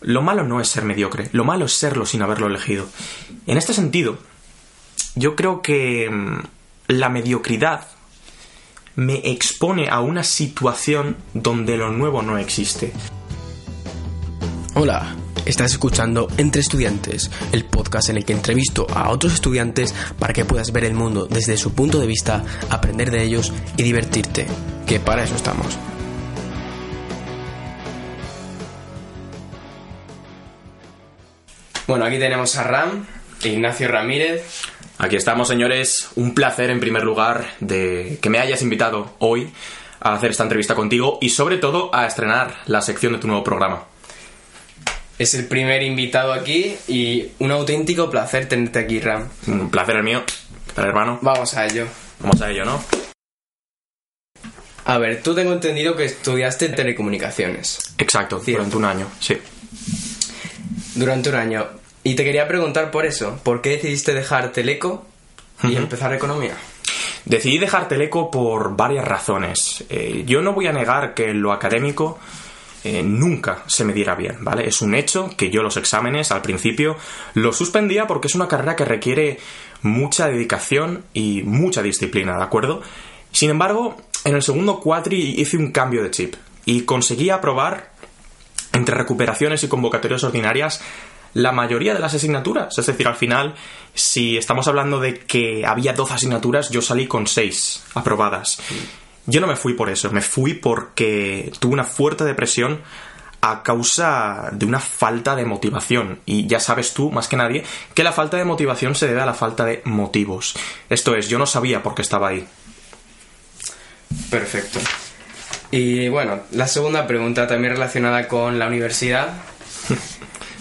lo malo no es ser mediocre, lo malo es serlo sin haberlo elegido. En este sentido, yo creo que mm, la mediocridad me expone a una situación donde lo nuevo no existe. Hola, estás escuchando Entre Estudiantes, el podcast en el que entrevisto a otros estudiantes para que puedas ver el mundo desde su punto de vista, aprender de ellos y divertirte, que para eso estamos. Bueno, aquí tenemos a Ram, Ignacio Ramírez. Aquí estamos, señores. Un placer, en primer lugar, de que me hayas invitado hoy a hacer esta entrevista contigo y, sobre todo, a estrenar la sección de tu nuevo programa. Es el primer invitado aquí y un auténtico placer tenerte aquí, Ram. Un placer el mío. ¿Qué tal, hermano? Vamos a ello. Vamos a ello, ¿no? A ver, tú tengo entendido que estudiaste telecomunicaciones. Exacto, Cierto. durante un año, sí. Durante un año. Y te quería preguntar por eso, ¿por qué decidiste dejar Teleco y empezar economía? Decidí dejar Teleco por varias razones. Eh, yo no voy a negar que lo académico eh, nunca se me diera bien, ¿vale? Es un hecho que yo los exámenes al principio los suspendía porque es una carrera que requiere mucha dedicación y mucha disciplina, ¿de acuerdo? Sin embargo, en el segundo cuatri hice un cambio de chip y conseguí aprobar entre recuperaciones y convocatorias ordinarias la mayoría de las asignaturas. Es decir, al final, si estamos hablando de que había 12 asignaturas, yo salí con 6 aprobadas. Yo no me fui por eso, me fui porque tuve una fuerte depresión a causa de una falta de motivación. Y ya sabes tú, más que nadie, que la falta de motivación se debe a la falta de motivos. Esto es, yo no sabía por qué estaba ahí. Perfecto. Y bueno, la segunda pregunta también relacionada con la universidad.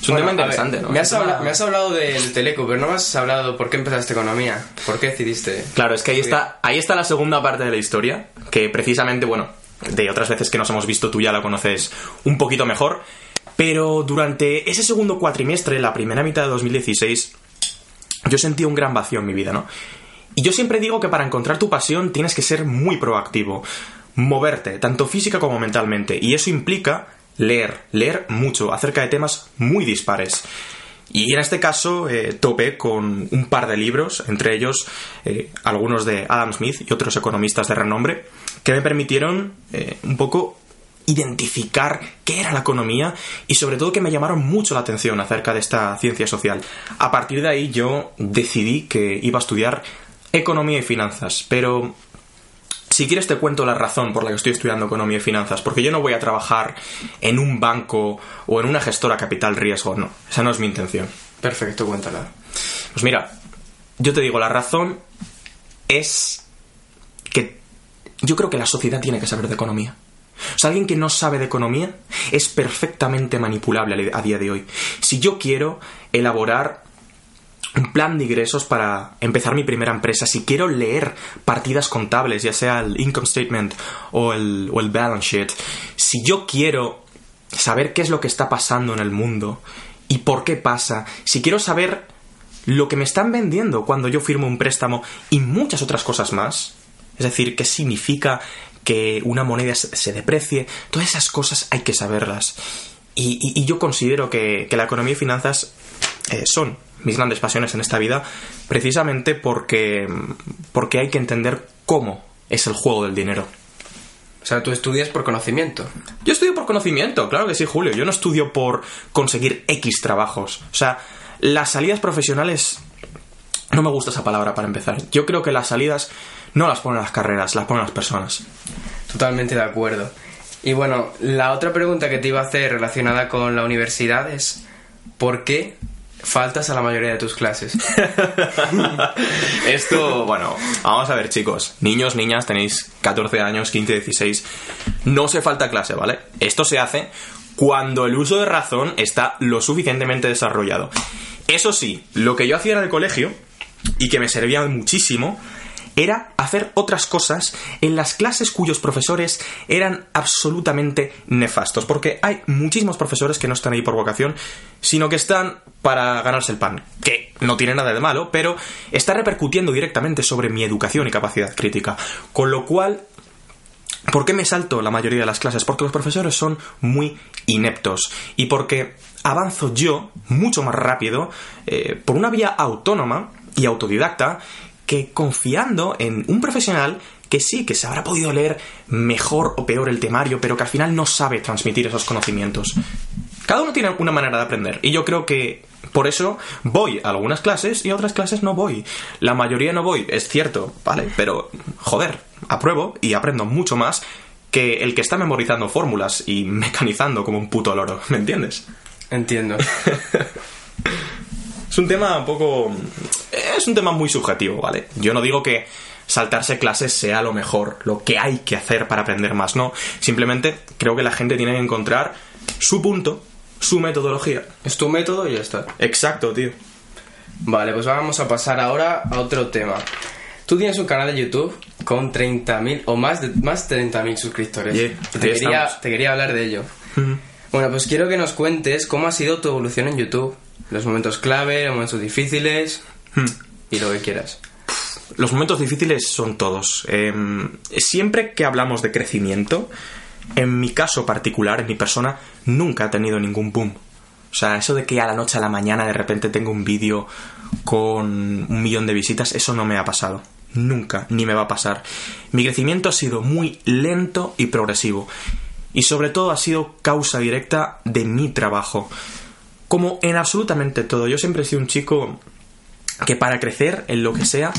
Es un Bueno, tema ver, interesante, ¿no? Me has, Es una- habla- me has hablado del Teleco, pero no me has hablado por qué empezaste economía. ¿Por qué decidiste? Claro, es que ahí está, ahí está la segunda parte de la historia, que precisamente, bueno, de otras veces que nos hemos visto tú ya la conoces un poquito mejor, pero durante ese segundo cuatrimestre, la primera mitad de 2016, yo sentí un gran vacío en mi vida, ¿no? Y yo siempre digo que para encontrar tu pasión tienes que ser muy proactivo, moverte, tanto física como mentalmente, y eso implica leer, leer mucho acerca de temas muy dispares. Y en este caso eh, topé con un par de libros, entre ellos eh, algunos de Adam Smith y otros economistas de renombre, que me permitieron eh, un poco identificar qué era la economía y sobre todo que me llamaron mucho la atención acerca de esta ciencia social. A partir de ahí yo decidí que iba a estudiar economía y finanzas, pero si quieres te cuento la razón por la que estoy estudiando economía y finanzas, porque yo no voy a trabajar en un banco o en una gestora capital riesgo, no, esa no es mi intención. Perfecto, cuéntala. Pues mira, yo te digo, la razón es que yo creo que la sociedad tiene que saber de economía. O sea, alguien que no sabe de economía es perfectamente manipulable a día de hoy. Si yo quiero elaborar un plan de ingresos para empezar mi primera empresa, si quiero leer partidas contables, ya sea el income statement o el, o el balance sheet, si yo quiero saber qué es lo que está pasando en el mundo y por qué pasa, si quiero saber lo que me están vendiendo cuando yo firmo un préstamo y muchas otras cosas más, es decir, qué significa que una moneda se deprecie, todas esas cosas hay que saberlas. Y yo considero que, que la economía y finanzas eh, son mis grandes pasiones en esta vida, precisamente porque, porque hay que entender cómo es el juego del dinero. O sea, tú estudias por conocimiento. Yo estudio por conocimiento, claro que sí, Julio. Yo no estudio por conseguir X trabajos. O sea, las salidas profesionales... No me gusta esa palabra para empezar. Yo creo que las salidas no las ponen las carreras, las ponen las personas. Totalmente de acuerdo. Y bueno, la otra pregunta que te iba a hacer relacionada con la universidad es ¿por qué faltas a la mayoría de tus clases? Esto, bueno, vamos a ver, chicos. Niños, niñas, tenéis 14 años, 15, 16. No se falta clase, ¿vale? Esto se hace cuando el uso de razón está lo suficientemente desarrollado. Eso sí, lo que yo hacía en el colegio, y que me servía muchísimo, era hacer otras cosas en las clases cuyos profesores eran absolutamente nefastos. Porque hay muchísimos profesores que no están ahí por vocación, sino que están para ganarse el pan. Que no tiene nada de malo, pero está repercutiendo directamente sobre mi educación y capacidad crítica. Con lo cual, ¿Por qué me salto la mayoría de las clases? Porque los profesores son muy ineptos y porque avanzo yo mucho más rápido eh, por una vía autónoma y autodidacta que confiando en un profesional que sí, que se habrá podido leer mejor o peor el temario, pero que al final no sabe transmitir esos conocimientos. Cada uno tiene una manera de aprender y yo creo que por eso voy a algunas clases y a otras clases no voy. La mayoría no voy, es cierto, ¿vale? Pero, joder, apruebo y aprendo mucho más que el que está memorizando fórmulas y mecanizando como un puto loro, ¿me entiendes? Entiendo. es un tema un poco... Es un tema muy subjetivo, ¿vale? Yo no digo que saltarse clases sea lo mejor, lo que hay que hacer para aprender más, no. Simplemente creo que la gente tiene que encontrar su punto, su metodología. Es tu método y ya está. Exacto, tío. Vale, pues vamos a pasar ahora a otro tema. Tú tienes un canal de YouTube con 30.000 o más de, más de 30.000 suscriptores. Yeah, te, quería, te quería hablar de ello. Bueno, pues quiero que nos cuentes cómo ha sido tu evolución en YouTube. Los momentos clave, los momentos difíciles Hmm. y lo que quieras. Los momentos difíciles son todos. Em, siempre que hablamos de crecimiento, en mi caso particular, en mi persona, nunca he tenido ningún boom. O sea, eso de que a la noche a la mañana de repente tengo un vídeo con un millón de visitas, eso no me ha pasado. Nunca, ni me va a pasar. Mi crecimiento ha sido muy lento y progresivo. Y sobre todo ha sido causa directa de mi trabajo. Como en absolutamente todo. Yo siempre he sido un chico que para crecer en lo que sea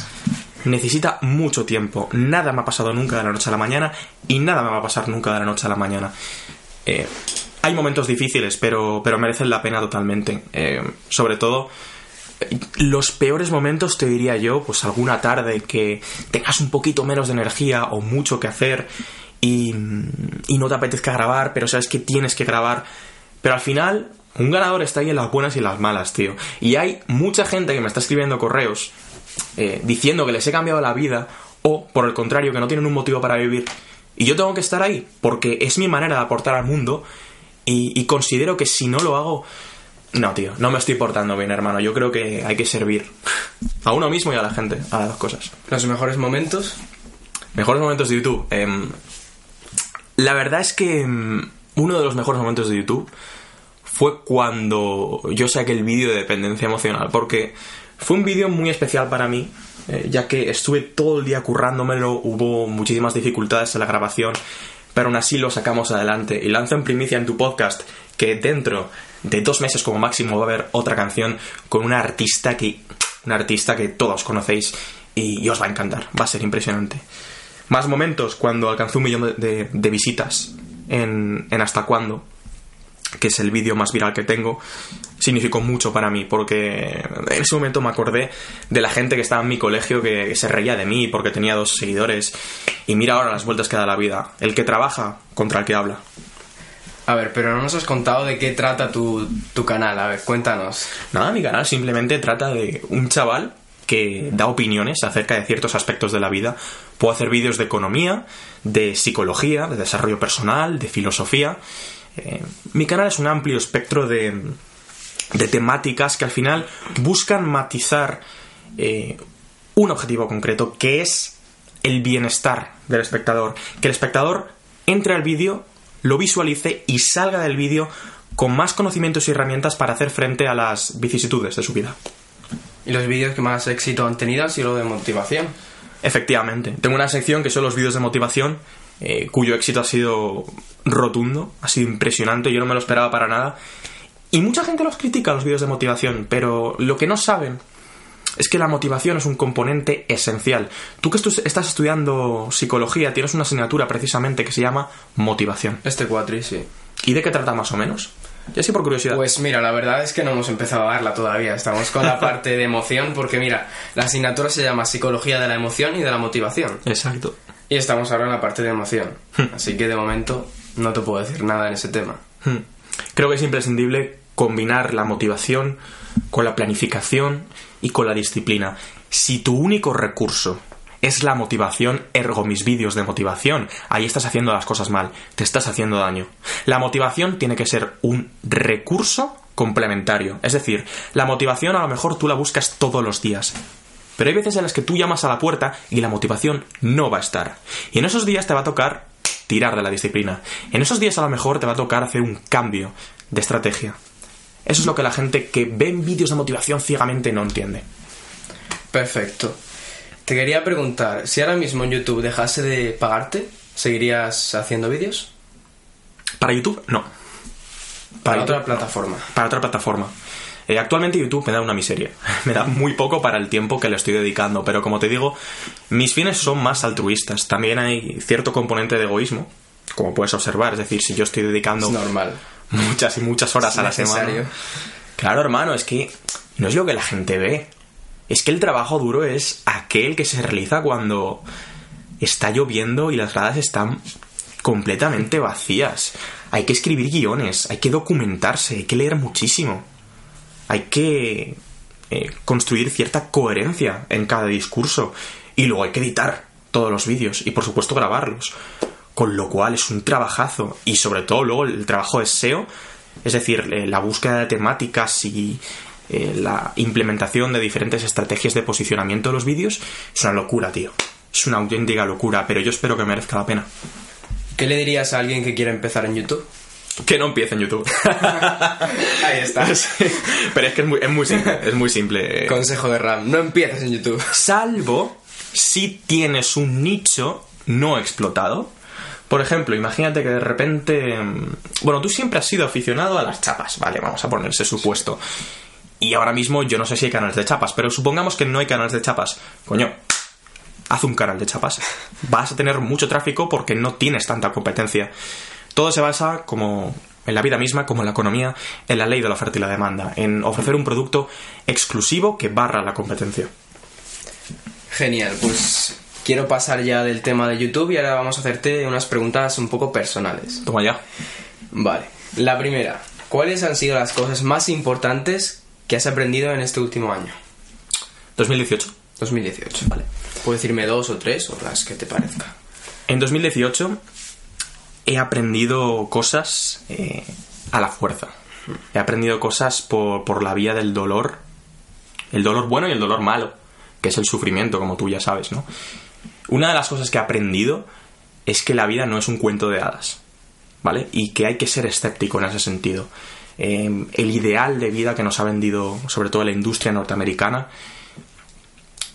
necesita mucho tiempo. Nada me ha pasado nunca de la noche a la mañana y nada me va a pasar nunca de la noche a la mañana. Eh, hay momentos difíciles, pero, pero merecen la pena totalmente. Eh, sobre todo, eh, los peores momentos te diría yo, pues alguna tarde que tengas un poquito menos de energía o mucho que hacer y, y no te apetezca grabar, pero sabes que tienes que grabar. Pero al final, un ganador está ahí en las buenas y en las malas, tío. Y hay mucha gente que me está escribiendo correos eh, diciendo que les he cambiado la vida o, por el contrario, que no tienen un motivo para vivir. Y yo tengo que estar ahí porque es mi manera de aportar al mundo y, y considero que si no lo hago... No, tío, no me estoy portando bien, hermano. Yo creo que hay que servir a uno mismo y a la gente, a las dos cosas. Los mejores momentos. Mejores momentos de YouTube. Em, la verdad es que em, uno de los mejores momentos de YouTube fue cuando yo saqué el vídeo de dependencia emocional, porque fue un vídeo muy especial para mí, eh, ya que estuve todo el día currándomelo, hubo muchísimas dificultades en la grabación, pero aún así lo sacamos adelante. Y lanzo en primicia en tu podcast que dentro de dos meses como máximo va a haber otra canción con una artista que, una artista que todos conocéis y, os va a encantar, va a ser impresionante. Más momentos cuando alcanzó un millón de, de- de visitas en, en Hasta Cuándo, que es el vídeo más viral que tengo, significó mucho para mí, porque en ese momento me acordé de la gente que estaba en mi colegio que se reía de mí porque tenía dos seguidores. Y mira ahora las vueltas que da la vida. El que trabaja contra el que habla. A ver, pero no nos has contado de qué trata tu, tu canal. A ver, cuéntanos. Nada, mi canal simplemente trata de un chaval que da opiniones acerca de ciertos aspectos de la vida. Puedo hacer vídeos de economía, de psicología, de desarrollo personal, de filosofía. Eh, mi canal es un amplio espectro de, de temáticas que al final buscan matizar eh, un objetivo concreto, que es el bienestar del espectador. Que el espectador entre al vídeo, lo visualice y salga del vídeo con más conocimientos y herramientas para hacer frente a las vicisitudes de su vida. ¿Y los vídeos que más éxito han tenido han sido los de motivación? Efectivamente, tengo una sección que son los vídeos de motivación, eh, cuyo éxito ha sido rotundo, ha sido impresionante, yo no me lo esperaba para nada. Y mucha gente los critica los vídeos de motivación, pero lo que no saben es que la motivación es un componente esencial. Tú que estás estudiando psicología, tienes una asignatura precisamente que se llama motivación. Este cuatri, sí. ¿Y de qué trata más o menos? Ya sí por curiosidad. Pues mira, la verdad es que no hemos empezado a darla todavía. Estamos con la parte de emoción porque mira, la asignatura se llama Psicología de la Emoción y de la Motivación. Exacto. Y estamos ahora en la parte de emoción. Así que de momento no te puedo decir nada en ese tema. Hmm. Creo que es imprescindible combinar la motivación con la planificación y con la disciplina. Si tu único recurso es la motivación, ergo mis vídeos de motivación, ahí estás haciendo las cosas mal, te estás haciendo daño. La motivación tiene que ser un recurso complementario. Es decir, la motivación a lo mejor tú la buscas todos los días. Pero hay veces en las que tú llamas a la puerta y la motivación no va a estar. Y en esos días te va a tocar tirar de la disciplina. En esos días a lo mejor te va a tocar hacer un cambio de estrategia. Eso es lo que la gente que ve vídeos de motivación ciegamente no entiende. Perfecto. Te quería preguntar, si ahora mismo en YouTube dejase de pagarte, ¿seguirías haciendo vídeos? Para YouTube, no. Para, otra plataforma. Para otra plataforma. Eh, actualmente YouTube me da una miseria. me da muy poco para el tiempo que le estoy dedicando. Pero como te digo, mis fines son más altruistas. También hay cierto componente de egoísmo, como puedes observar. Es decir, si yo estoy dedicando Es normal. muchas y muchas horas Es a la necesario. semana. Claro, hermano, es que no es lo que la gente ve. Es que el trabajo duro es aquel que se realiza cuando está lloviendo y las gradas están completamente vacías. Hay que escribir guiones, hay que documentarse, hay que leer muchísimo. Hay que eh, construir cierta coherencia en cada discurso. Y luego hay que editar todos los vídeos y por supuesto grabarlos. Con lo cual es un trabajazo. Y sobre todo luego el trabajo de SEO, es decir, eh, la búsqueda de temáticas y eh, la implementación de diferentes estrategias de posicionamiento de los vídeos, es una locura, tío. Es una auténtica locura, pero yo espero que merezca la pena. ¿Qué le dirías a alguien que quiera empezar en YouTube? Que no empiece en YouTube. Ahí está. Sí, Pero es que es muy, es muy simple. Es muy simple. Consejo de Ram, no empieces en YouTube. Salvo si tienes un nicho no explotado. Por ejemplo, imagínate que de repente... mm, Bueno, tú siempre has sido aficionado a las chapas, ¿vale? Vamos a poner ese supuesto. Y ahora mismo yo no sé si hay canales de chapas, pero supongamos que no hay canales de chapas. Coño, haz un canal de chapas. Vas a tener mucho tráfico porque no tienes tanta competencia. Todo se basa, como en la vida misma, como en la economía, en la ley de la oferta y la demanda, en ofrecer un producto exclusivo que barra la competencia. Genial, pues quiero pasar ya del tema de YouTube y ahora vamos a hacerte unas preguntas un poco personales. Toma ya. Vale, la primera, ¿cuáles han sido las cosas más importantes que has aprendido en este último año? 2018. 2018, vale. Puedes decirme dos o tres o las que te parezca. En 2018 he aprendido cosas eh, a la fuerza. He aprendido cosas por, por la vía del dolor. El dolor bueno y el dolor malo, que es el sufrimiento, como tú ya sabes, ¿no? Una de las cosas que he aprendido es que la vida no es un cuento de hadas, ¿vale? Y que hay que ser escéptico en ese sentido. Eh, el ideal de vida que nos ha vendido, sobre todo la industria norteamericana,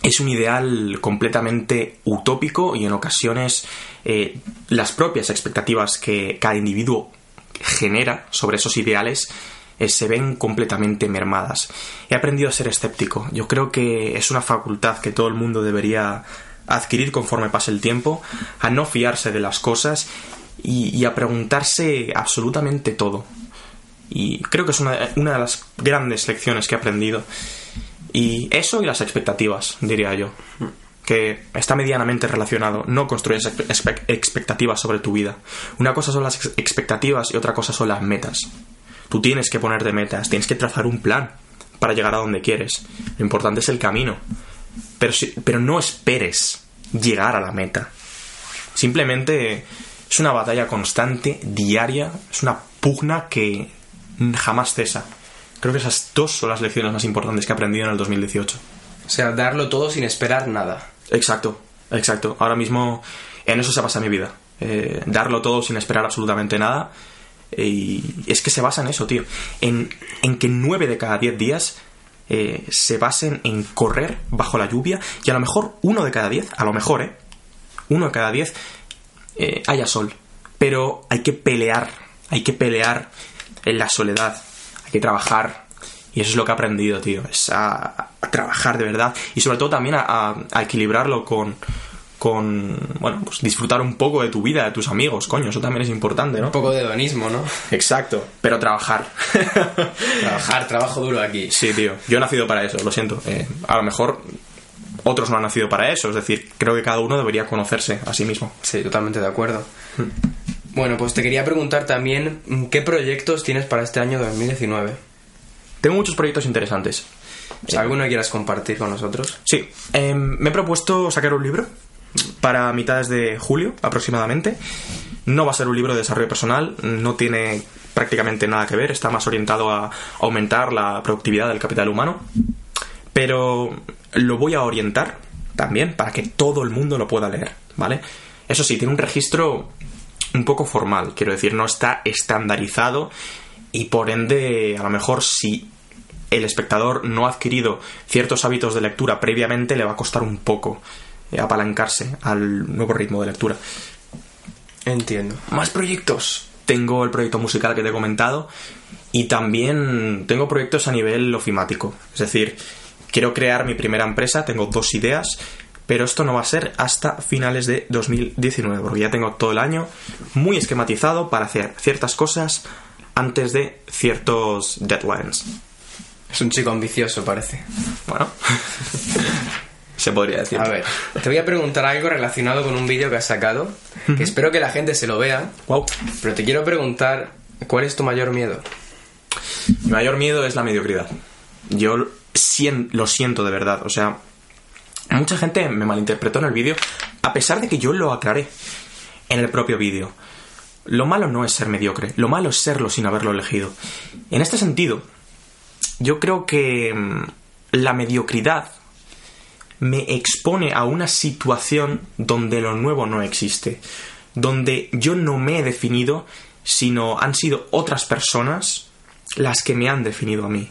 es un ideal completamente utópico y en ocasiones eh, las propias expectativas que cada individuo genera sobre esos ideales eh, se ven completamente mermadas. He aprendido a ser escéptico. Yo creo que es una facultad que todo el mundo debería adquirir conforme pase el tiempo, a no fiarse de las cosas y, a preguntarse absolutamente todo. Y creo que es una de las grandes lecciones que he aprendido. Y eso y las expectativas, diría yo. Que está medianamente relacionado. No construyes expe- expe- expectativas sobre tu vida. Una cosa son las ex- expectativas y otra cosa son las metas. Tú tienes que ponerte metas, tienes que trazar un plan para llegar a donde quieres. Lo importante es el camino. Pero, pero no esperes llegar a la meta. Simplemente es una batalla constante, diaria, es una pugna que jamás cesa. Creo que esas dos son las lecciones más importantes que he aprendido en el 2018. O sea, darlo todo sin esperar nada. Exacto, exacto. Ahora mismo en eso se basa mi vida. Eh, darlo todo sin esperar absolutamente nada. Eh, Y es que se basa en eso, tío. En, en que nueve de cada diez días eh, se basen en correr bajo la lluvia y a lo mejor uno de cada diez, a lo mejor, ¿eh? Uno de cada diez eh, haya sol. Pero hay que pelear, hay que pelear en la soledad, hay que trabajar. Y eso es lo que he aprendido, tío. Es a, a trabajar de verdad. Y sobre todo también a, equilibrarlo con, con, bueno, pues disfrutar un poco de tu vida, de tus amigos, coño. Eso también es importante, ¿no? Un poco de hedonismo, ¿no? Exacto. Pero trabajar. Trabajar, trabajo duro aquí. Sí, tío. Yo he nacido para eso, lo siento. Eh, a lo mejor otros no han nacido para eso. Es decir, creo que cada uno debería conocerse a sí mismo. Sí, totalmente de acuerdo. Bueno, pues te quería preguntar también qué proyectos tienes para este año 2019. Tengo muchos proyectos interesantes. Alguno quieras compartir con nosotros. Sí, eh, me he propuesto sacar un libro para mitades de julio aproximadamente. No va a ser un libro de desarrollo personal, no tiene prácticamente nada que ver, está más orientado a aumentar la productividad del capital humano, pero lo voy a orientar también para que todo el mundo lo pueda leer, ¿vale? Eso sí, tiene un registro un poco formal, quiero decir, no está estandarizado y por ende, a lo mejor si el espectador no ha adquirido ciertos hábitos de lectura previamente, le va a costar un poco eh, apalancarse al nuevo ritmo de lectura. Entiendo. Más proyectos. Tengo el proyecto musical que te he comentado y también tengo proyectos a nivel ofimático. Es decir, quiero crear mi primera empresa, tengo dos ideas, pero esto no va a ser hasta finales de 2019, porque ya tengo todo el año muy esquematizado para hacer ciertas cosas antes de ciertos deadlines. Es un chico ambicioso, parece. Bueno, se podría decir. A ver, te voy a preguntar algo relacionado con un vídeo que has sacado, que espero que la gente se lo vea, Wow. pero te quiero preguntar, ¿cuál es tu mayor miedo? Mi mayor miedo es la mediocridad. Yo lo siento de verdad. O sea, mucha gente me malinterpretó en el vídeo, a pesar de que yo lo aclaré en el propio vídeo. Lo malo no es ser mediocre, lo malo es serlo sin haberlo elegido. En este sentido, yo creo que mm, la mediocridad me expone a una situación donde lo nuevo no existe, donde yo no me he definido, sino han sido otras personas las que me han definido a mí.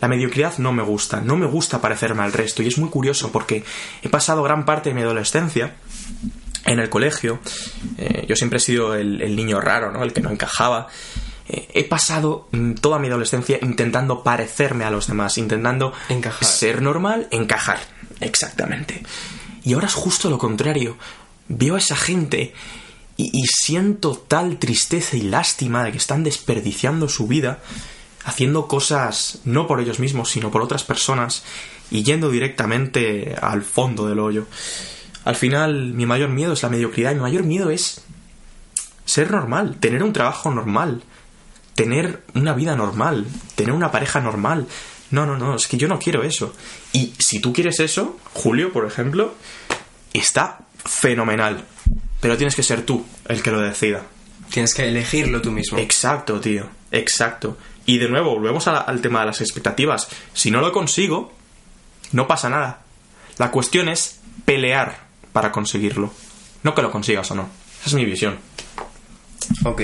La mediocridad no me gusta, no me gusta parecerme al resto y es muy curioso porque he pasado gran parte de mi adolescencia en el colegio, eh, yo siempre he sido el, el niño raro, ¿no? El que no encajaba. Eh, he pasado mm, toda mi adolescencia intentando parecerme a los demás, intentando Encajar. ser normal, encajar. Exactamente. Y ahora es justo lo contrario. Veo a esa gente y, y siento tal tristeza y lástima de que están desperdiciando su vida haciendo cosas no por ellos mismos, sino por otras personas y yendo directamente al fondo del hoyo. Al final, mi mayor miedo es la mediocridad, mi mayor miedo es ser normal, tener un trabajo normal, tener una vida normal, tener una pareja normal. No, no, no, es que yo no quiero eso. Y si tú quieres eso, Julio, por ejemplo, está fenomenal. Pero tienes que ser tú el que lo decida. Tienes que elegirlo tú mismo. Exacto, tío. Exacto. Y de nuevo, volvemos la- al tema de las expectativas. Si no lo consigo, no pasa nada. La cuestión es pelear para conseguirlo. No que lo consigas o no. Esa es mi visión. Ok.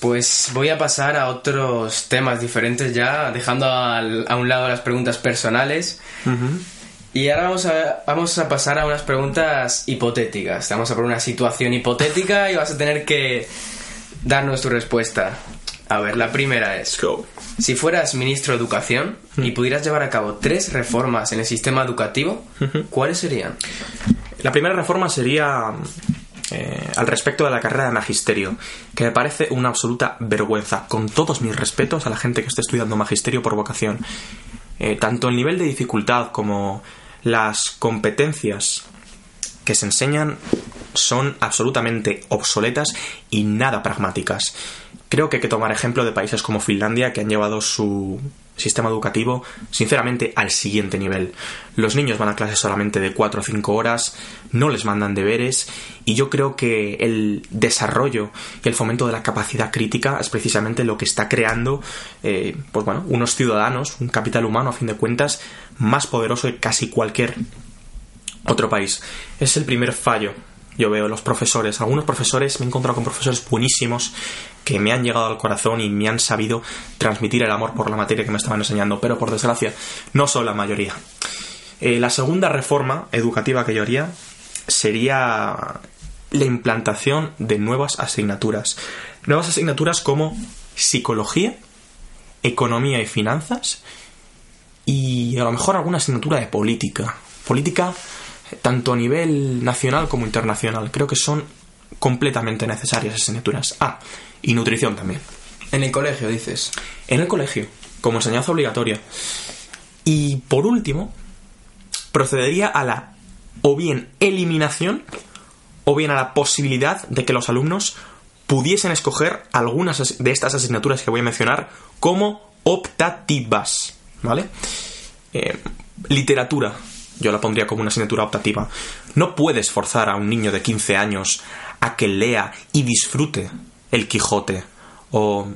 Pues voy a pasar a otros temas diferentes ya, dejando al- a un lado las preguntas personales. Y ahora vamos a, vamos a pasar a unas preguntas hipotéticas. Te vamos a poner una situación hipotética y vas a tener que darnos tu respuesta. A ver, la primera es... go. Si fueras ministro de Educación y pudieras llevar a cabo tres reformas en el sistema educativo, ¿cuáles serían? La primera reforma sería eh, al respecto de la carrera de magisterio, que me parece una absoluta vergüenza, con todos mis respetos a la gente que esté estudiando magisterio por vocación. Eh, tanto el nivel de dificultad como las competencias que se enseñan son absolutamente obsoletas y nada pragmáticas. Creo que hay que tomar ejemplo de países como Finlandia que han llevado su sistema educativo, sinceramente, al siguiente nivel. Los niños van a clases solamente de 4 o 5 horas, no les mandan deberes, y yo creo que el desarrollo y el fomento de la capacidad crítica es precisamente lo que está creando, eh, pues bueno, unos ciudadanos, un capital humano, a fin de cuentas, más poderoso que casi cualquier otro país. Es el primer fallo. Yo veo los profesores, algunos profesores, me he encontrado con profesores buenísimos que me han llegado al corazón y me han sabido transmitir el amor por la materia que me estaban enseñando, pero por desgracia no son la mayoría. Eh, la segunda reforma educativa que yo haría sería la implantación de nuevas asignaturas. Nuevas asignaturas como psicología, economía y finanzas y a lo mejor alguna asignatura de política. Política tanto a nivel nacional como internacional. Creo que son completamente necesarias asignaturas. Ah, y nutrición también. En el colegio, dices. En el colegio, como enseñanza obligatoria. Y por último, procedería a la o bien eliminación o bien a la posibilidad de que los alumnos pudiesen escoger algunas as- de estas asignaturas que voy a mencionar como optativas, ¿vale? Eh, literatura, yo la pondría como una asignatura optativa. No puedes forzar a un niño de 15 años a que lea y disfrute El Quijote o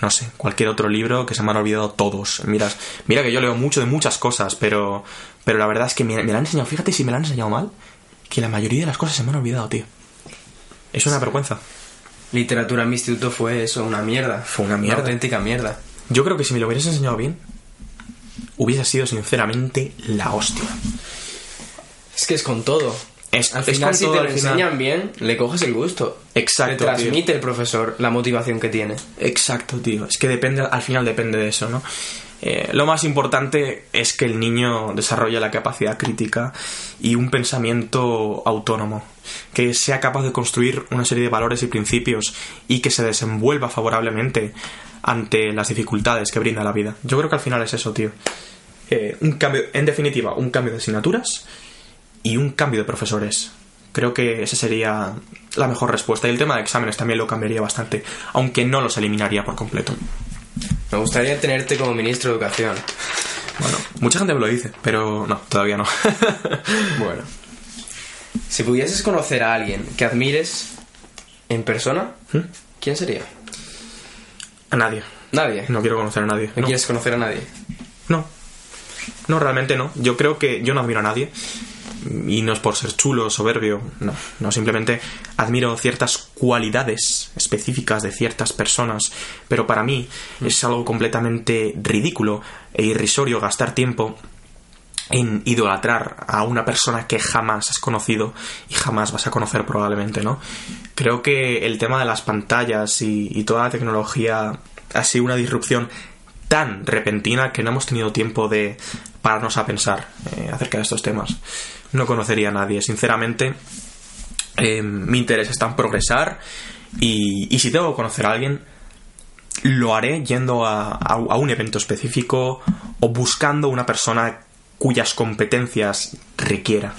no sé, cualquier otro libro que se me han olvidado todos. Mira, mira que yo leo mucho de muchas cosas, pero, pero la verdad es que me, me la han enseñado, fíjate si me la han enseñado mal, que la mayoría de las cosas se me han olvidado, tío. Es una vergüenza. literatura en mi instituto fue eso, una mierda. Fue una mierda. auténtica mierda. Yo creo que si me lo hubieras enseñado bien, hubiese sido sinceramente la hostia. Es que es con todo. Es, Al es final, con si todo, te lo enseñan bien, le coges el gusto. Exacto, Te transmite el profesor la motivación que tiene. Exacto, tío. Es que depende, al final depende de eso, ¿no? Eh, lo más importante es que el niño desarrolle la capacidad crítica y un pensamiento autónomo, que sea capaz de construir una serie de valores y principios y que se desenvuelva favorablemente ante las dificultades que brinda la vida. Yo creo que al final es eso, tío. Eh, un cambio, en definitiva, un cambio de asignaturas y un cambio de profesores. Creo que esa sería la mejor respuesta. Y el tema de exámenes también lo cambiaría bastante, aunque no los eliminaría por completo. Me gustaría tenerte como ministro de educación. Bueno, mucha gente me lo dice, pero no, todavía no. Bueno. Si pudieses conocer a alguien que admires en persona, ¿Mm? ¿quién sería? A nadie. Nadie. No quiero conocer a nadie. ¿No No. quieres conocer a nadie? no. No, realmente no. Yo creo que yo no admiro a nadie. Y no es por ser chulo, soberbio, no. No, simplemente admiro ciertas cualidades específicas de ciertas personas. Pero para mí es algo completamente ridículo e irrisorio gastar tiempo en idolatrar a una persona que jamás has conocido y jamás vas a conocer probablemente, ¿no? Creo que el tema de las pantallas y, toda la tecnología ha sido una disrupción tan repentina que no hemos tenido tiempo de pararnos a pensar eh, acerca de estos temas. No conocería a nadie, sinceramente. eh, mi interés está en progresar y, y si tengo que conocer a alguien, lo haré yendo a un evento específico o buscando una persona cuyas competencias requiera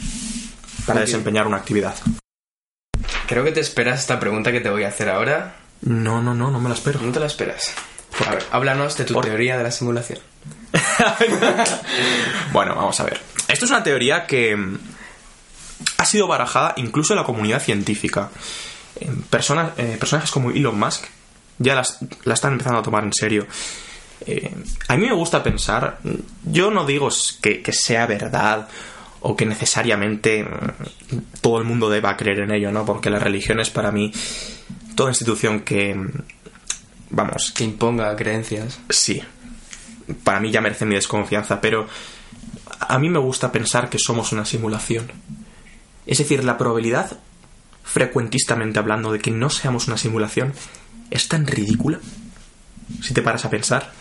para desempeñar una actividad. Creo que te esperas esta pregunta que te voy a hacer ahora. No, no, no, no me la espero. No te la esperas. A ver, háblanos de tu teoría de la simulación. Bueno, vamos a ver. Esto es una teoría que mm, ha sido barajada incluso en la comunidad científica. Eh, Personas, eh, personajes como Elon Musk ya las, la están empezando a tomar en serio. Eh, a mí me gusta pensar, yo no digo que, que sea verdad o que necesariamente mm, todo el mundo deba creer en ello, ¿no? Porque la religión es para mí toda institución que, mm, vamos, Que imponga creencias. sí, para mí ya merece mi desconfianza, pero a mí me gusta pensar que somos una simulación. Es decir, la probabilidad, frecuentistamente hablando, de que no seamos una simulación es tan ridícula, si te paras a pensar.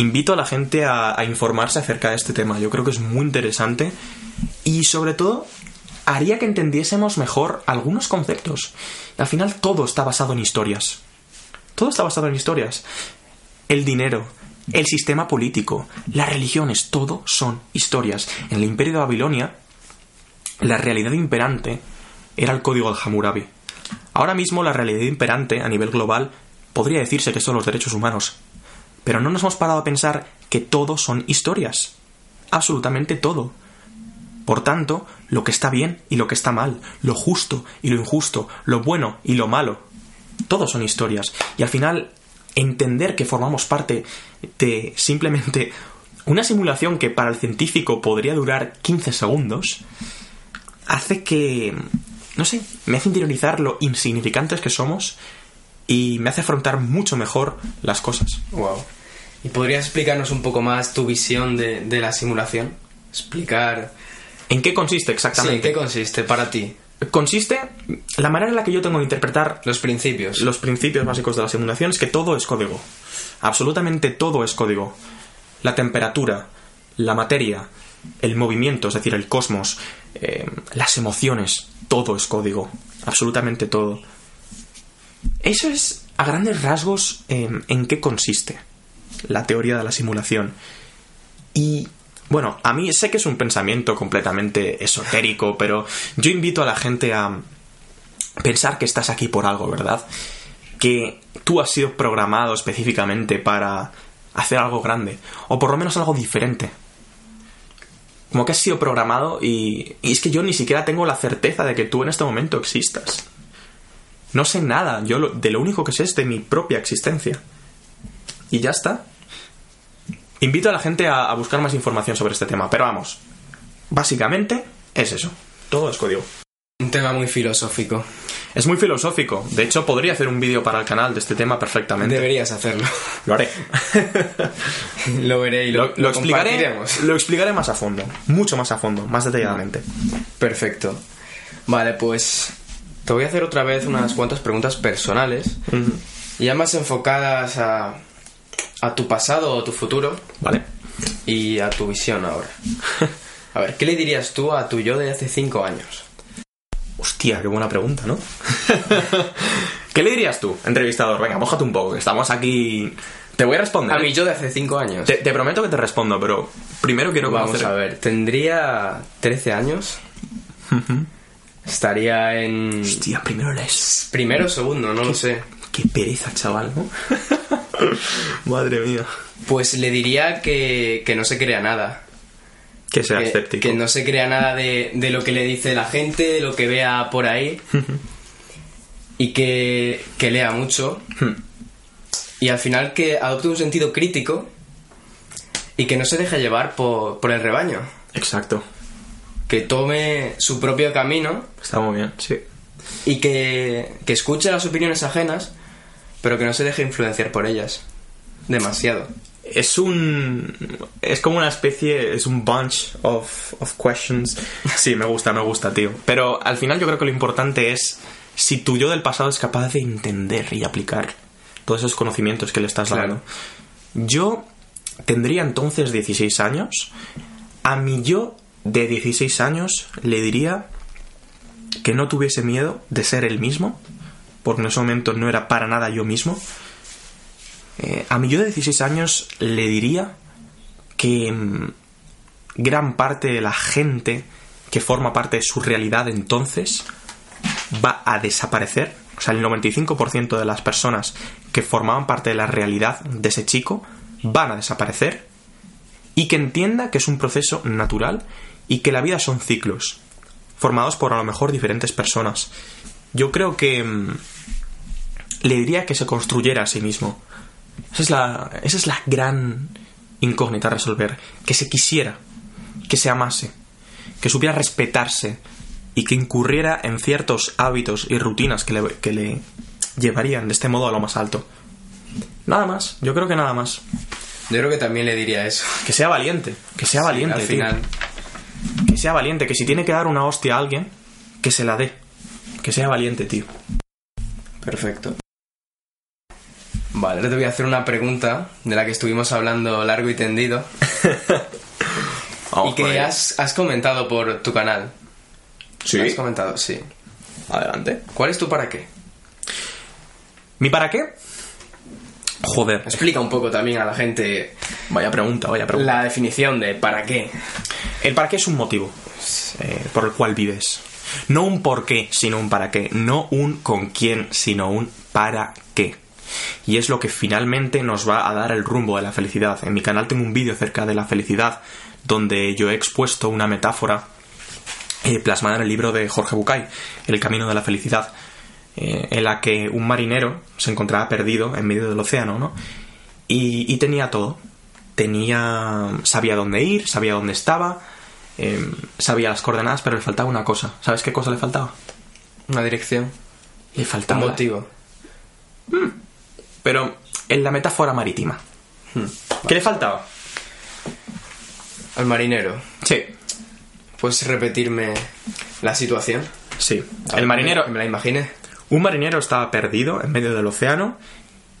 Invito a la gente a, informarse acerca de este tema, yo creo que es muy interesante y sobre todo haría que entendiésemos mejor algunos conceptos. Al final todo está basado en historias. Todo está basado en historias. El dinero, el sistema político, las religiones, todo son historias. En el imperio de Babilonia, la realidad imperante era el código de Hammurabi. Ahora mismo la realidad imperante a nivel global podría decirse que son los derechos humanos. Pero no nos hemos parado a pensar que todo son historias. Absolutamente todo. Por tanto, lo que está bien y lo que está mal, lo justo y lo injusto, lo bueno y lo malo, todos son historias. Y al final, entender que formamos parte de simplemente una simulación que para el científico podría durar 15 segundos, hace que, no sé, me hace interiorizar lo insignificantes que somos y me hace afrontar mucho mejor las cosas. Wow. ¿Y podrías explicarnos un poco más tu visión de, de la simulación? Explicar. ¿En qué consiste Sí, exactamente? ¿en qué consiste para ti? Consiste la manera en la que yo tengo de interpretar Los principios. los principios básicos de la simulación es que todo es código. Absolutamente todo es código. La temperatura, la materia, el movimiento, es decir, el cosmos, eh, las emociones, todo es código. Absolutamente todo. Eso es, a grandes rasgos, eh, en qué consiste la teoría de la simulación. Y bueno, a mí sé que es un pensamiento completamente esotérico, pero yo invito a la gente a pensar que estás aquí por algo, ¿verdad? Que tú has sido programado específicamente para hacer algo grande, o por lo menos algo diferente. Como que has sido programado y, y es que yo ni siquiera tengo la certeza de que tú en este momento existas. No sé nada, yo de lo único que sé es de mi propia existencia. Y ya está. Invito a la gente a, a buscar más información sobre este tema, pero vamos, básicamente es eso. Todo es código. Un tema muy filosófico. Es muy filosófico. De hecho, podría hacer un vídeo para el canal de este tema perfectamente. Deberías hacerlo. Lo haré. lo veré y lo, Lo, lo explicaré, lo explicaré más a fondo. Mucho más a fondo, más detalladamente. Perfecto. Vale, pues te voy a hacer otra vez unas cuantas preguntas personales, ya más enfocadas a, a tu pasado o tu futuro ¿Vale? y a tu visión ahora. A ver, ¿qué le dirías tú a tu yo de hace 5 años? Hostia, qué buena pregunta, ¿no? ¿Qué le dirías tú, entrevistador? Venga, mójate un poco, que estamos aquí... Te voy a responder. A mi yo de hace 5 años. Te, te prometo que te respondo, pero primero quiero Vamos conocer... a ver, tendría 13 años. Estaría en Hostia, primero lees. primero o segundo, no lo sé. Qué pereza, chaval, ¿no? Madre mía. Pues le diría que, que no se crea nada. Que sea que, escéptico. que no se crea nada de, de lo que le dice la gente, de lo que vea por ahí. y que, que lea mucho. Hmm. Y al final que adopte un sentido crítico y que no se deje llevar por, por el rebaño. Exacto. Que tome su propio camino Está muy bien, sí. y que, que escuche las opiniones ajenas, pero que no se deje influenciar por ellas. Demasiado. Es un... Es como una especie... Es un bunch of, of questions. Sí, me gusta, me gusta, tío. Pero al final yo creo que lo importante es si tu yo del pasado es capaz de entender y aplicar todos esos conocimientos que le estás Claro. dando. Yo tendría entonces 16 años. A mi yo de 16 años le diría que no tuviese miedo de ser el mismo, porque en ese momento no era para nada yo mismo. Eh, a mi yo de 16 años le diría que mm, gran parte de la gente que forma parte de su realidad entonces va a desaparecer. O sea, el 95% de las personas que formaban parte de la realidad de ese chico van a desaparecer y que entienda que es un proceso natural y que la vida son ciclos formados por a lo mejor diferentes personas. Yo creo que mm, le diría que se construyera a sí mismo. Esa es la, esa es la gran incógnita a resolver. Que se quisiera, que se amase, que supiera respetarse y que incurriera en ciertos hábitos y rutinas que le, que le llevarían de este modo a lo más alto. Nada más, yo creo que nada más. Yo creo que también le diría eso. Que sea valiente, que sea valiente. Al tío. final. Que sea valiente, que si tiene que dar una hostia a alguien, que se la dé. Que sea valiente, tío. Perfecto. Vale, ahora te voy a hacer una pregunta de la que estuvimos hablando largo y tendido y que has, has comentado por tu canal. Sí. Has comentado, sí. Adelante. ¿Cuál es tu para qué? ¿Mi para qué? Joder. Explica un poco también a la gente Vaya pregunta, vaya pregunta. la definición de para qué. El para qué es un motivo eh, por el cual vives. No un por qué, sino un para qué. No un con quién, sino un para qué. Y es lo que finalmente nos va a dar el rumbo de la felicidad. En mi canal tengo un vídeo acerca de la felicidad donde yo he expuesto una metáfora eh, plasmada en el libro de Jorge Bucay, El camino de la felicidad, eh, en la que un marinero se encontraba perdido en medio del océano, ¿no? Y, y tenía todo. Tenía. sabía dónde ir, sabía dónde estaba, eh, sabía las coordenadas, pero le faltaba una cosa. ¿Sabes qué cosa le faltaba? Una dirección. Le Un faltaba. motivo. Pero en la metáfora marítima. ¿Qué le faltaba? Al marinero. Sí. ¿Puedes repetirme la situación? Sí. El marinero. Que me la imagine. Un marinero estaba perdido en medio del océano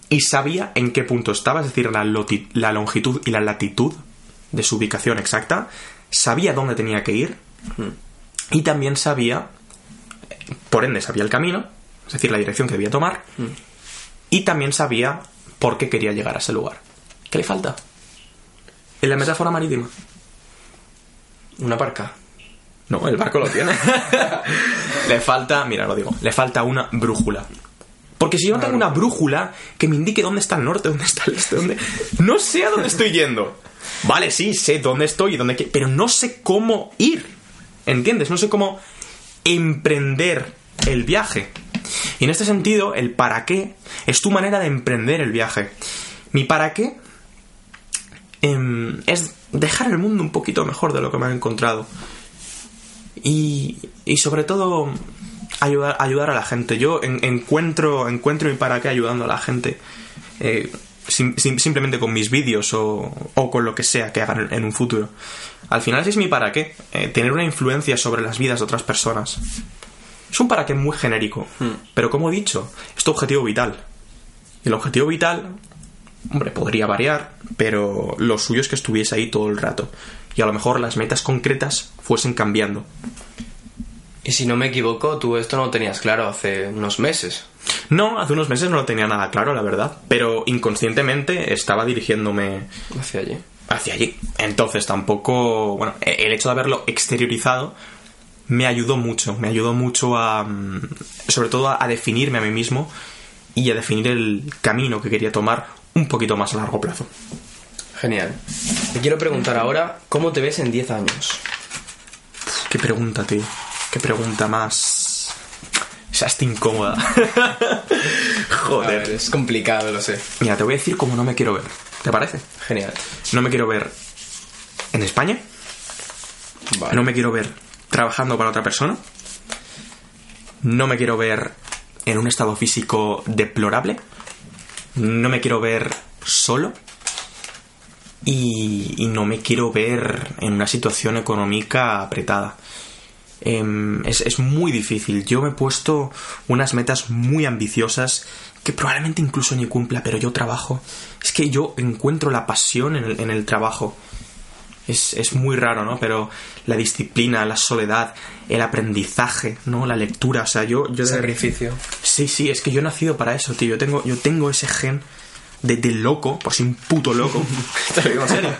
y sabía en qué punto estaba, es decir, la longitud y la latitud de su ubicación exacta. Sabía dónde tenía que ir y también sabía, por ende, sabía el camino, es decir, la dirección que debía tomar y también sabía por qué quería llegar a ese lugar. ¿Qué le falta? En la metáfora marítima. Una barca. No, el barco lo tiene. le falta, mira, lo digo, le falta una brújula. Porque si yo no tengo una brújula que me indique dónde está el norte, dónde está el este, dónde... No sé a dónde estoy yendo. Vale, sí, sé dónde estoy y dónde... Pero no sé cómo ir. ¿Entiendes? No sé cómo emprender el viaje. Y en este sentido, el para qué es tu manera de emprender el viaje. Mi para qué em, es dejar el mundo un poquito mejor de lo que me ha encontrado. Y, y sobre todo ayudar, ayudar a la gente. Yo en- encuentro, encuentro mi para qué ayudando a la gente. Eh, sim- sim- simplemente con mis vídeos o, o con lo que sea que hagan en, un futuro. Al final ese es mi para qué. eh, tener una influencia sobre las vidas de otras personas. Es un para qué muy genérico. Pero como he dicho, es tu objetivo vital. El objetivo vital, hombre, podría variar, pero lo suyo es que estuviese ahí todo el rato. Y a lo mejor las metas concretas fuesen cambiando. Y si no me equivoco, tú esto no lo tenías claro hace unos meses. No, hace unos meses no lo tenía nada claro, la verdad. Pero inconscientemente estaba dirigiéndome Hacia allí. hacia allí. Entonces tampoco, bueno, e- el hecho de haberlo exteriorizado me ayudó mucho, me ayudó mucho a, mm, sobre todo a, a definirme a mí mismo y a definir el camino que quería tomar un poquito más a largo plazo. Genial. Te quiero preguntar ahora, ¿cómo te ves en 10 años? Qué pregunta, tío. Qué pregunta más... Esa está incómoda. Joder. ver, es complicado, lo sé. Mira, te voy a decir cómo no me quiero ver. ¿Te parece? Genial. No me quiero ver en España. Vale. No me quiero ver trabajando para otra persona. No me quiero ver en un estado físico deplorable. No me quiero ver solo. Y, y no me quiero ver en una situación económica apretada. Em, es, es muy difícil. Yo me he puesto unas metas muy ambiciosas que probablemente incluso ni cumpla, pero yo trabajo. Es que yo encuentro la pasión en el, en el trabajo. Es, es muy raro, ¿no? Pero la disciplina, la soledad, el aprendizaje, ¿no? La lectura, o sea, yo... yo Sacrificio. Sí, sí, es que yo he nacido para eso, tío. Yo tengo, yo tengo ese gen de, de loco, por si un puto loco. Te lo digo en serio.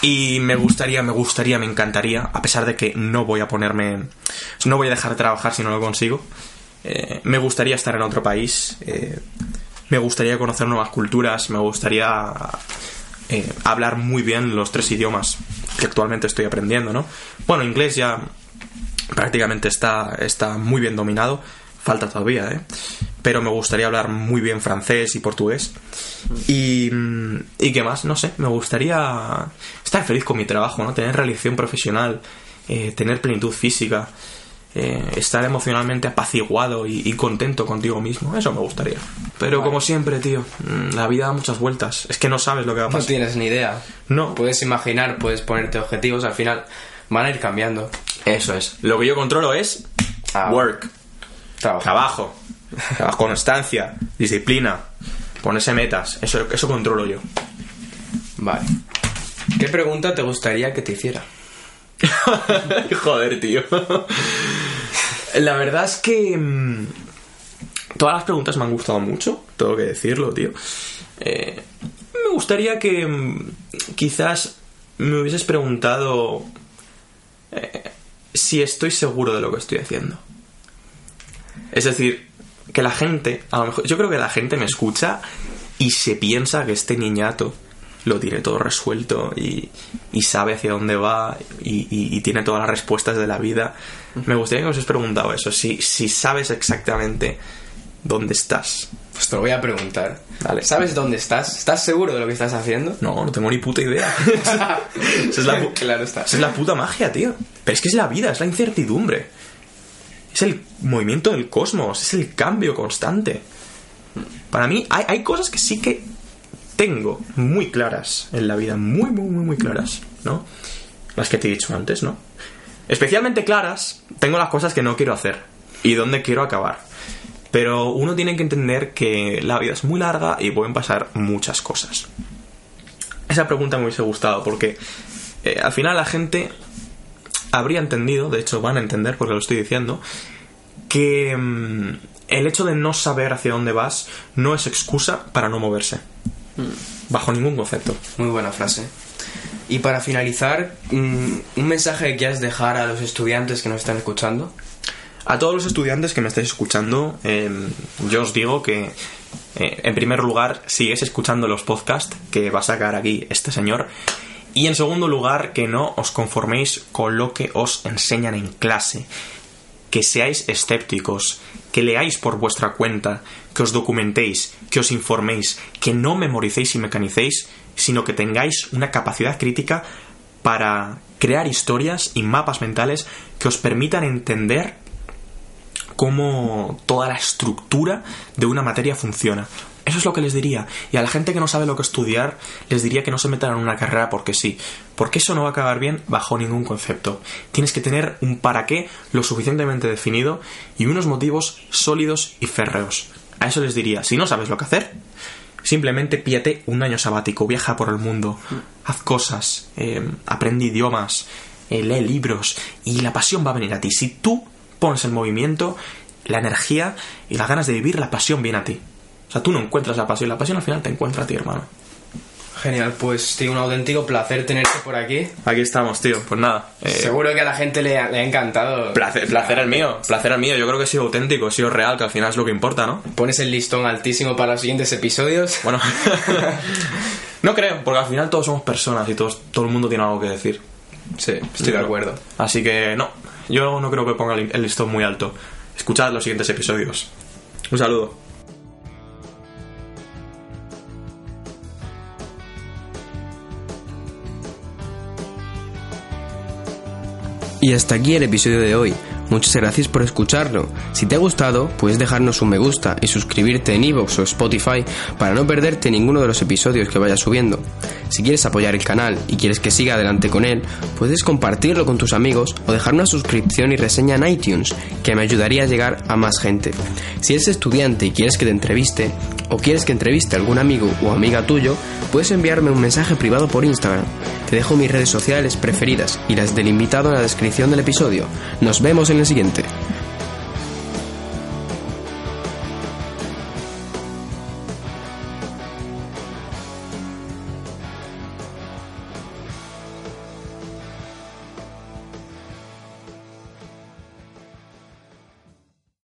Y me gustaría, me gustaría, me encantaría, a pesar de que no voy a ponerme. No voy a dejar de trabajar si no lo consigo. eh, me gustaría estar en otro país. eh, me gustaría conocer nuevas culturas. Me gustaría eh, hablar muy bien los tres idiomas que actualmente estoy aprendiendo, ¿no? Bueno, inglés ya prácticamente está, está muy bien dominado. Falta todavía, ¿eh? Pero me gustaría hablar muy bien francés y portugués. Y, mm, y qué más, no sé, me gustaría estar feliz con mi trabajo, ¿no? Tener realización profesional, eh, tener plenitud física, eh, estar emocionalmente apaciguado y, y contento contigo mismo. Eso me gustaría. Pero como siempre, tío, mm, la vida da muchas vueltas. Es que no sabes lo que va a No pasar. tienes ni idea. No. Puedes imaginar, puedes ponerte objetivos, al final van a ir cambiando. Eso es. Lo que yo controlo es Ah. work. Trabajo. Trabajo, constancia, disciplina, ponerse metas, eso, eso controlo yo. Vale. ¿Qué pregunta te gustaría que te hiciera? Joder, tío. La verdad es que mm, todas las preguntas me han gustado mucho, tengo que decirlo, tío. Eh, me gustaría que mm, quizás me hubieses preguntado eh, si estoy seguro de lo que estoy haciendo. Es decir, que la gente, a lo mejor, yo creo que la gente me escucha y se piensa que este niñato lo tiene todo resuelto y, y sabe hacia dónde va y, y- y tiene todas las respuestas de la vida. Me gustaría que os hayas preguntado eso, si, si sabes exactamente dónde estás. Pues te lo voy a preguntar. ¿Sabes dónde estás? ¿Estás seguro de lo que estás haciendo? No, no tengo ni puta idea. esa, es la, claro está. esa es la puta magia, tío. Pero es que es la vida, es la incertidumbre. Es el movimiento del cosmos, es el cambio constante. Para mí hay, hay cosas que sí que tengo muy claras en la vida, muy, muy, muy, muy claras, ¿no? Las que te he dicho antes, ¿no? Especialmente claras, tengo las cosas que no quiero hacer y dónde quiero acabar. Pero uno tiene que entender que la vida es muy larga y pueden pasar muchas cosas. Esa pregunta me hubiese gustado porque eh, al final la gente habría entendido, de hecho van a entender porque lo estoy diciendo, que mm, el hecho de no saber hacia dónde vas no es excusa para no moverse. Bajo ningún concepto. Muy buena frase. Y para finalizar, mm, un mensaje que quieras dejar a los estudiantes que nos están escuchando. A todos los estudiantes que me estáis escuchando, eh, yo os digo que, eh, en primer lugar, sigues escuchando los podcasts que va a sacar aquí este señor. Y en segundo lugar, que no os conforméis con lo que os enseñan en clase. Que seáis escépticos, que leáis por vuestra cuenta, que os documentéis, que os informéis, que no memoricéis y mecanicéis, sino que tengáis una capacidad crítica para crear historias y mapas mentales que os permitan entender cómo toda la estructura de una materia funciona. Eso es lo que les diría. Y a la gente que no sabe lo que estudiar, les diría que no se metan en una carrera porque sí. Porque eso no va a acabar bien bajo ningún concepto. Tienes que tener un para qué lo suficientemente definido y unos motivos sólidos y férreos. A eso les diría, si no sabes lo que hacer, simplemente píate un año sabático, viaja por el mundo, haz cosas, eh, aprende idiomas, eh, lee libros y la pasión va a venir a ti. Si tú pones el movimiento, la energía y las ganas de vivir, la pasión viene a ti. O sea, tú no encuentras la pasión, la pasión al final te encuentra a ti, hermano. Genial, pues tío, un auténtico placer tenerte por aquí. Aquí estamos, tío. Pues nada. Eh, Seguro que a la gente le ha, encantado. Placer, placer el mío, placer el mío. Yo creo que he sido auténtico, he sido real, que al final es lo que importa, ¿no? Pones el listón altísimo para los siguientes episodios. Bueno, no creo, porque al final todos somos personas y todos, todo el mundo tiene algo que decir. Sí, estoy de acuerdo. Así que no, yo no creo que ponga el listón muy alto. Escuchad los siguientes episodios. Un saludo. Y hasta aquí el episodio de hoy. Muchas gracias por escucharlo. Si te ha gustado, puedes dejarnos un me gusta y suscribirte en iVoox o Spotify para no perderte ninguno de los episodios que vaya subiendo. Si quieres apoyar el canal y quieres que siga adelante con él, puedes compartirlo con tus amigos o dejar una suscripción y reseña en iTunes, que me ayudaría a llegar a más gente. Si eres estudiante y quieres que te entreviste, o quieres que entreviste a algún amigo o amiga tuyo, puedes enviarme un mensaje privado por Instagram. Te dejo mis redes sociales preferidas y las del invitado en la descripción del episodio. Nos vemos el siguiente.